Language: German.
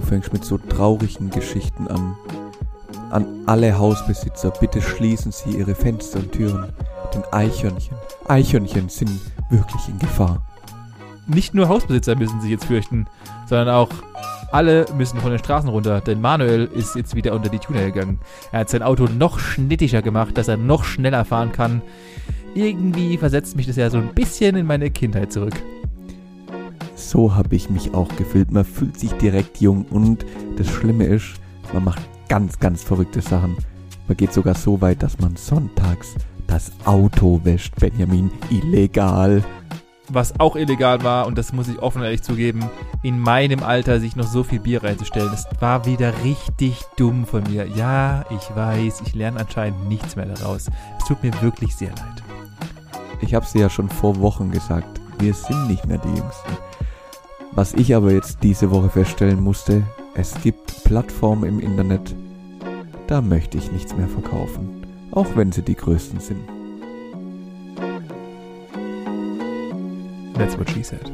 fängst mit so traurigen Geschichten an. An alle Hausbesitzer, bitte schließen Sie Ihre Fenster und Türen. Denn Eichhörnchen, Eichhörnchen sind wirklich in Gefahr. Nicht nur Hausbesitzer müssen sich jetzt fürchten, sondern auch alle müssen von den Straßen runter, denn Manuel ist jetzt wieder unter die Tuner gegangen. Er hat sein Auto noch schnittiger gemacht, dass er noch schneller fahren kann. Irgendwie versetzt mich das ja so ein bisschen in meine Kindheit zurück. So habe ich mich auch gefühlt. Man fühlt sich direkt jung und das Schlimme ist, man macht ganz, ganz verrückte Sachen. Man geht sogar so weit, dass man sonntags das Auto wäscht, Benjamin, illegal. Was auch illegal war, und das muss ich offen und ehrlich zugeben, in meinem Alter sich noch so viel Bier reinzustellen, das war wieder richtig dumm von mir. Ja, ich weiß, ich lerne anscheinend nichts mehr daraus. Es tut mir wirklich sehr leid. Ich habe es dir ja schon vor Wochen gesagt, wir sind nicht mehr die Jüngsten. Was ich aber jetzt diese Woche feststellen musste, es gibt Plattformen im Internet, da möchte ich nichts mehr verkaufen, auch wenn sie die größten sind. That's what she said.